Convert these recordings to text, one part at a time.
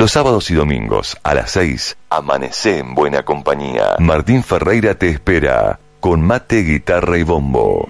Los sábados y domingos a las 6, amanece en buena compañía. Martín Ferreira te espera con mate, guitarra y bombo.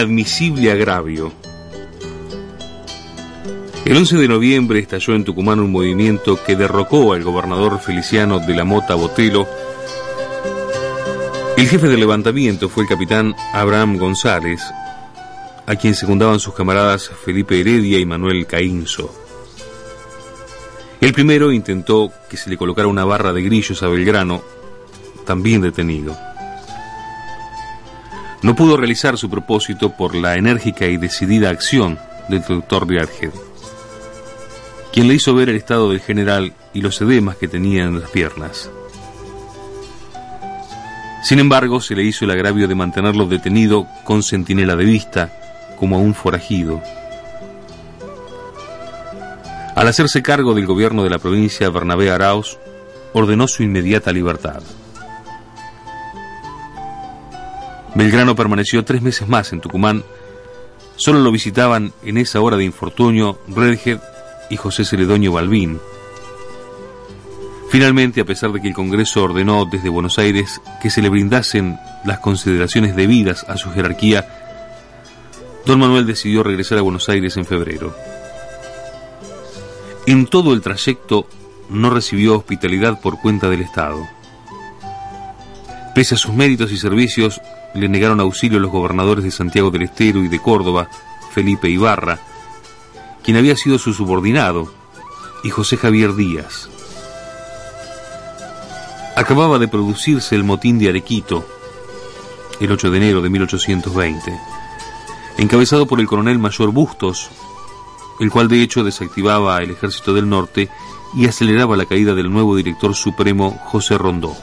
Inadmisible agravio. El 11 de noviembre estalló en Tucumán un movimiento que derrocó al gobernador Feliciano de la Mota Botelo. El jefe del levantamiento fue el capitán Abraham González, a quien secundaban sus camaradas Felipe Heredia y Manuel Caínzo. El primero intentó que se le colocara una barra de grillos a Belgrano, también detenido no pudo realizar su propósito por la enérgica y decidida acción del doctor Riadhead, quien le hizo ver el estado del general y los edemas que tenía en las piernas. Sin embargo, se le hizo el agravio de mantenerlo detenido con centinela de vista, como a un forajido. Al hacerse cargo del gobierno de la provincia, Bernabé Arauz ordenó su inmediata libertad. Belgrano permaneció tres meses más en Tucumán. Solo lo visitaban en esa hora de infortunio Redhead y José Ceredoño Balbín. Finalmente, a pesar de que el Congreso ordenó desde Buenos Aires que se le brindasen las consideraciones debidas a su jerarquía, don Manuel decidió regresar a Buenos Aires en febrero. En todo el trayecto no recibió hospitalidad por cuenta del Estado. Pese a sus méritos y servicios, le negaron auxilio a los gobernadores de Santiago del Estero y de Córdoba, Felipe Ibarra, quien había sido su subordinado, y José Javier Díaz. Acababa de producirse el motín de Arequito, el 8 de enero de 1820, encabezado por el coronel mayor Bustos, el cual de hecho desactivaba el ejército del norte y aceleraba la caída del nuevo director supremo José Rondó.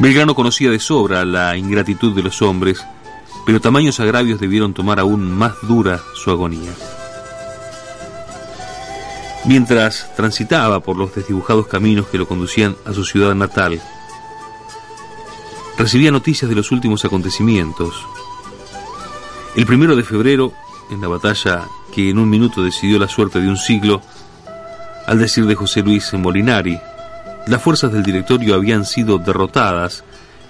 Belgrano conocía de sobra la ingratitud de los hombres, pero tamaños agravios debieron tomar aún más dura su agonía. Mientras transitaba por los desdibujados caminos que lo conducían a su ciudad natal, recibía noticias de los últimos acontecimientos. El primero de febrero, en la batalla que en un minuto decidió la suerte de un siglo, al decir de José Luis Molinari, las fuerzas del directorio habían sido derrotadas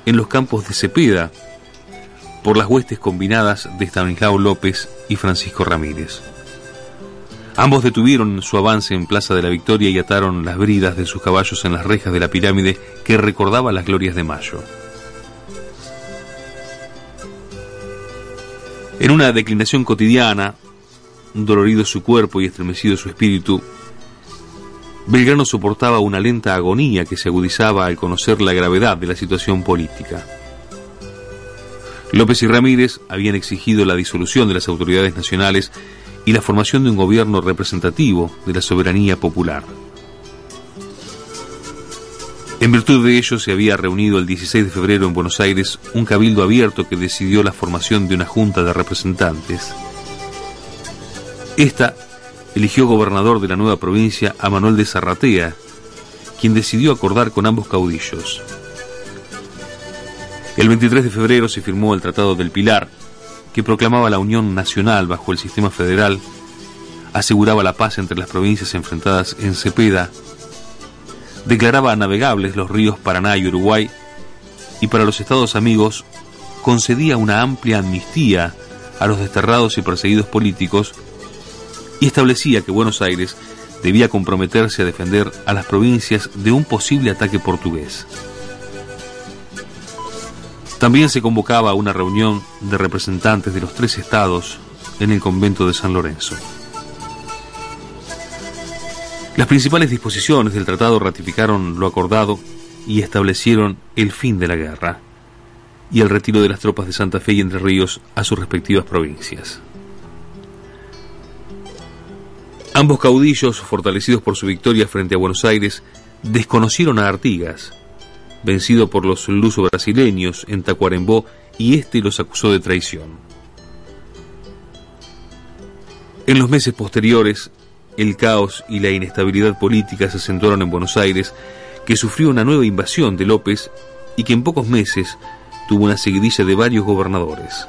en los campos de Cepeda por las huestes combinadas de Stanislao López y Francisco Ramírez. Ambos detuvieron su avance en Plaza de la Victoria y ataron las bridas de sus caballos en las rejas de la pirámide que recordaba las glorias de Mayo. En una declinación cotidiana, dolorido su cuerpo y estremecido su espíritu, Belgrano soportaba una lenta agonía que se agudizaba al conocer la gravedad de la situación política. López y Ramírez habían exigido la disolución de las autoridades nacionales y la formación de un gobierno representativo de la soberanía popular. En virtud de ello se había reunido el 16 de febrero en Buenos Aires un cabildo abierto que decidió la formación de una junta de representantes. Esta eligió gobernador de la nueva provincia a Manuel de Zarratea, quien decidió acordar con ambos caudillos. El 23 de febrero se firmó el Tratado del Pilar, que proclamaba la unión nacional bajo el sistema federal, aseguraba la paz entre las provincias enfrentadas en Cepeda, declaraba navegables los ríos Paraná y Uruguay, y para los estados amigos concedía una amplia amnistía a los desterrados y perseguidos políticos y establecía que Buenos Aires debía comprometerse a defender a las provincias de un posible ataque portugués. También se convocaba una reunión de representantes de los tres estados en el convento de San Lorenzo. Las principales disposiciones del tratado ratificaron lo acordado y establecieron el fin de la guerra y el retiro de las tropas de Santa Fe y Entre Ríos a sus respectivas provincias. Ambos caudillos, fortalecidos por su victoria frente a Buenos Aires, desconocieron a Artigas, vencido por los luso-brasileños en Tacuarembó, y éste los acusó de traición. En los meses posteriores, el caos y la inestabilidad política se acentuaron en Buenos Aires, que sufrió una nueva invasión de López y que en pocos meses tuvo una seguidilla de varios gobernadores.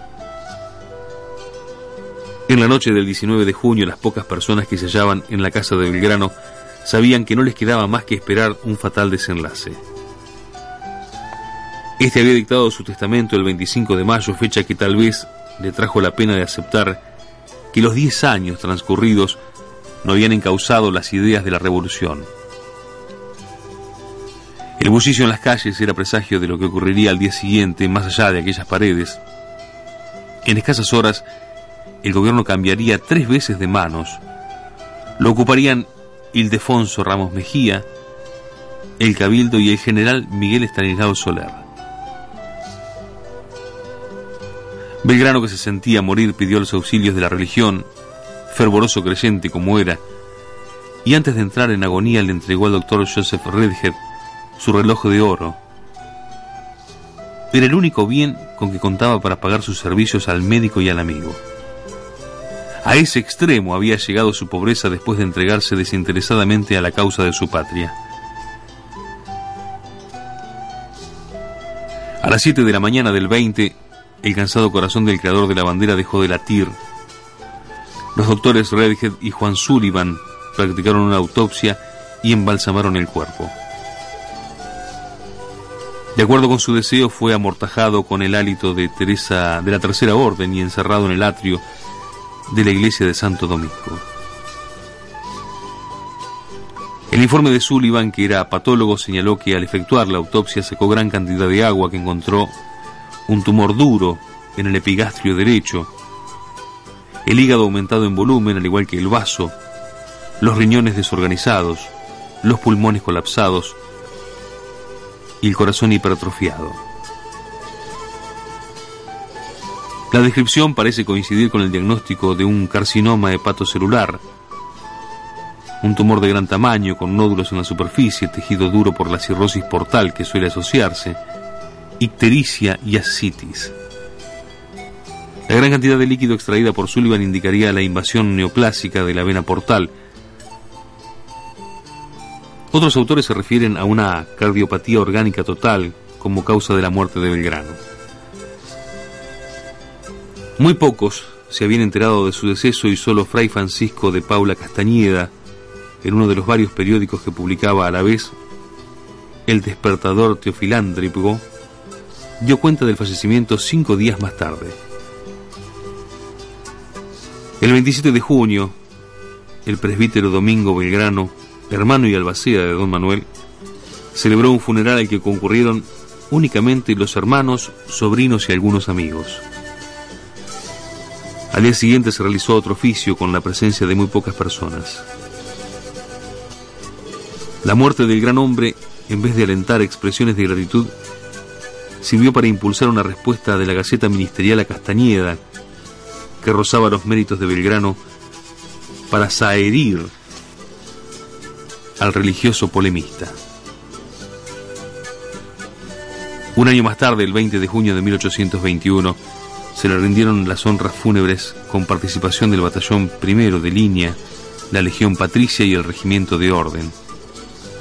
En la noche del 19 de junio, las pocas personas que se hallaban en la casa de Belgrano sabían que no les quedaba más que esperar un fatal desenlace. Este había dictado su testamento el 25 de mayo, fecha que tal vez le trajo la pena de aceptar que los 10 años transcurridos no habían encausado las ideas de la revolución. El bullicio en las calles era presagio de lo que ocurriría al día siguiente más allá de aquellas paredes. En escasas horas, el gobierno cambiaría tres veces de manos. Lo ocuparían Ildefonso Ramos Mejía, el Cabildo y el general Miguel Estanislao Soler. Belgrano, que se sentía morir, pidió los auxilios de la religión, fervoroso creyente como era, y antes de entrar en agonía le entregó al doctor Joseph Redhead su reloj de oro. Era el único bien con que contaba para pagar sus servicios al médico y al amigo. A ese extremo había llegado su pobreza después de entregarse desinteresadamente a la causa de su patria. A las 7 de la mañana del 20, el cansado corazón del creador de la bandera dejó de latir. Los doctores Redhead y Juan Sullivan practicaron una autopsia y embalsamaron el cuerpo. De acuerdo con su deseo, fue amortajado con el hálito de Teresa de la Tercera Orden y encerrado en el atrio de la iglesia de Santo Domingo. El informe de Sullivan, que era patólogo, señaló que al efectuar la autopsia secó gran cantidad de agua que encontró un tumor duro en el epigastrio derecho, el hígado aumentado en volumen al igual que el vaso, los riñones desorganizados, los pulmones colapsados y el corazón hipertrofiado. La descripción parece coincidir con el diagnóstico de un carcinoma hepatocelular, un tumor de gran tamaño con nódulos en la superficie, tejido duro por la cirrosis portal que suele asociarse, ictericia y ascitis. La gran cantidad de líquido extraída por Sullivan indicaría la invasión neoplásica de la vena portal. Otros autores se refieren a una cardiopatía orgánica total como causa de la muerte de Belgrano. Muy pocos se habían enterado de su deceso y solo Fray Francisco de Paula Castañeda, en uno de los varios periódicos que publicaba a la vez, el despertador teofilándrico, dio cuenta del fallecimiento cinco días más tarde. El 27 de junio, el presbítero Domingo Belgrano, hermano y albacea de don Manuel, celebró un funeral al que concurrieron únicamente los hermanos, sobrinos y algunos amigos. Al día siguiente se realizó otro oficio con la presencia de muy pocas personas. La muerte del gran hombre, en vez de alentar expresiones de gratitud, sirvió para impulsar una respuesta de la Gaceta Ministerial a Castañeda, que rozaba los méritos de Belgrano para saherir al religioso polemista. Un año más tarde, el 20 de junio de 1821, se le rindieron las honras fúnebres con participación del batallón primero de línea, la Legión Patricia y el Regimiento de Orden,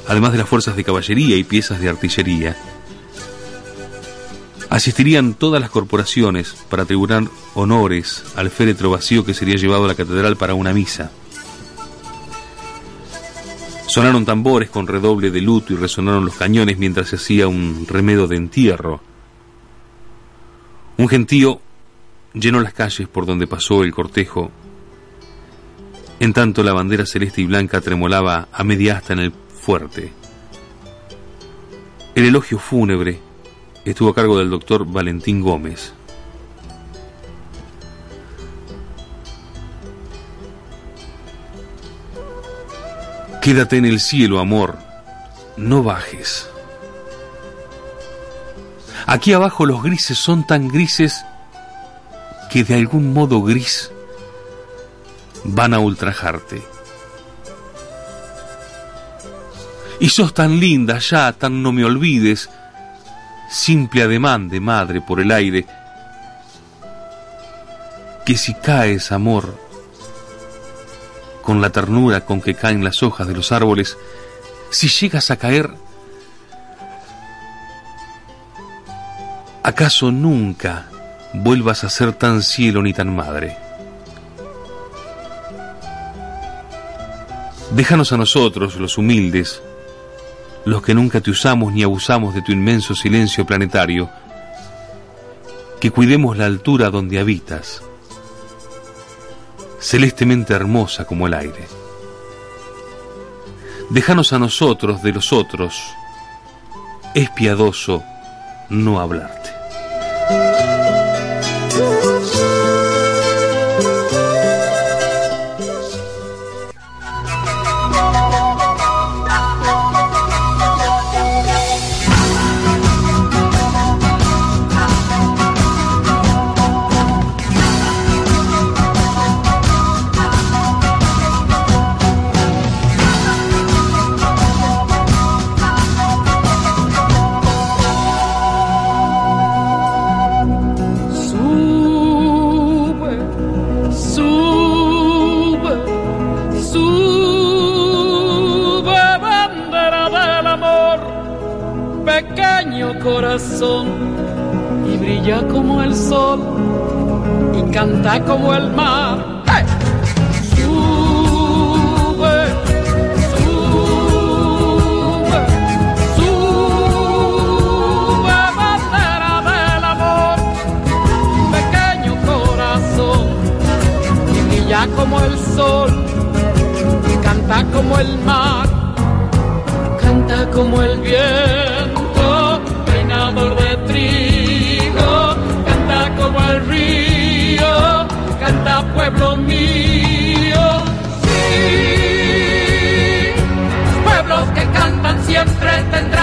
además de las fuerzas de caballería y piezas de artillería, Asistirían todas las corporaciones para tribunar honores al féretro vacío que sería llevado a la catedral para una misa. Sonaron tambores con redoble de luto y resonaron los cañones mientras se hacía un remedo de entierro. Un gentío llenó las calles por donde pasó el cortejo. En tanto la bandera celeste y blanca tremolaba a media asta en el fuerte. El elogio fúnebre estuvo a cargo del doctor Valentín Gómez. Quédate en el cielo, amor, no bajes. Aquí abajo los grises son tan grises que de algún modo gris van a ultrajarte. Y sos tan linda ya, tan no me olvides, simple ademán de madre por el aire, que si caes, amor, con la ternura con que caen las hojas de los árboles, si llegas a caer, ¿acaso nunca vuelvas a ser tan cielo ni tan madre? Déjanos a nosotros, los humildes, los que nunca te usamos ni abusamos de tu inmenso silencio planetario, que cuidemos la altura donde habitas, celestemente hermosa como el aire. Déjanos a nosotros de los otros, es piadoso no hablarte. Como el mar. Sube, sube, sube, bandera del amor, pequeño corazón, y brilla como el sol, y canta como el mar, canta como el viento, peinador de trigo, como el río canta pueblo mío. Sí, pueblos que cantan siempre tendrán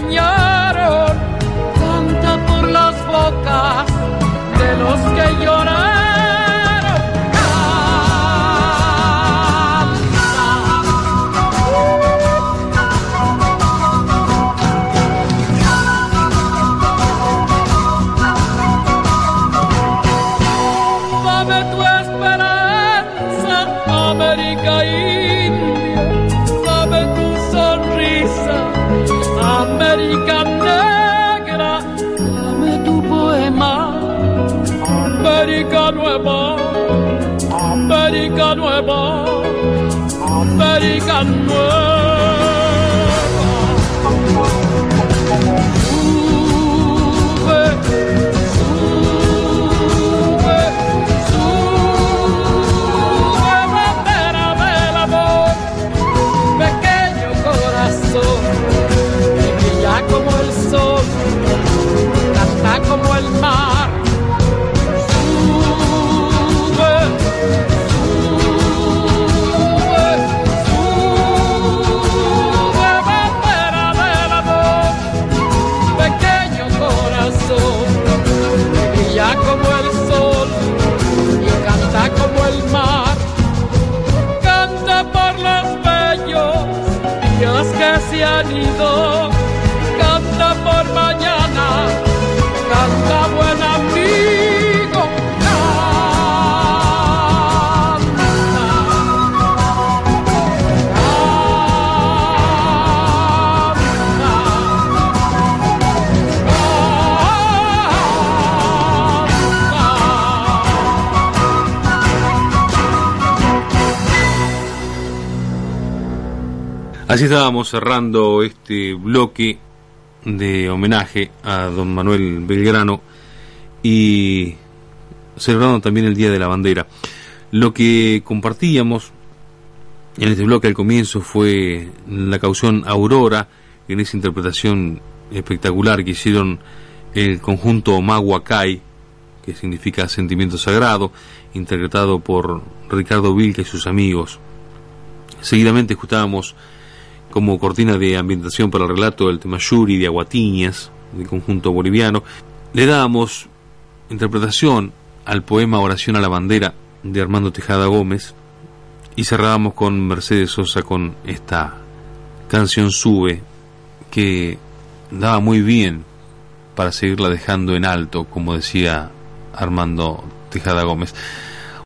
soñaron, canta por las bocas América Nueva. América Nueva. América Nueva. Así estábamos cerrando este bloque de homenaje a don Manuel Belgrano y celebrando también el Día de la Bandera. Lo que compartíamos en este bloque al comienzo fue la caución Aurora, en esa interpretación espectacular que hicieron el conjunto Mahuacay, que significa sentimiento sagrado, interpretado por Ricardo Vilca y sus amigos. Seguidamente escuchábamos como cortina de ambientación para el relato del tema Yuri de Aguatiñas, del conjunto boliviano. Le dábamos interpretación al poema Oración a la Bandera de Armando Tejada Gómez y cerrábamos con Mercedes Sosa con esta canción Sube que daba muy bien para seguirla dejando en alto, como decía Armando Tejada Gómez.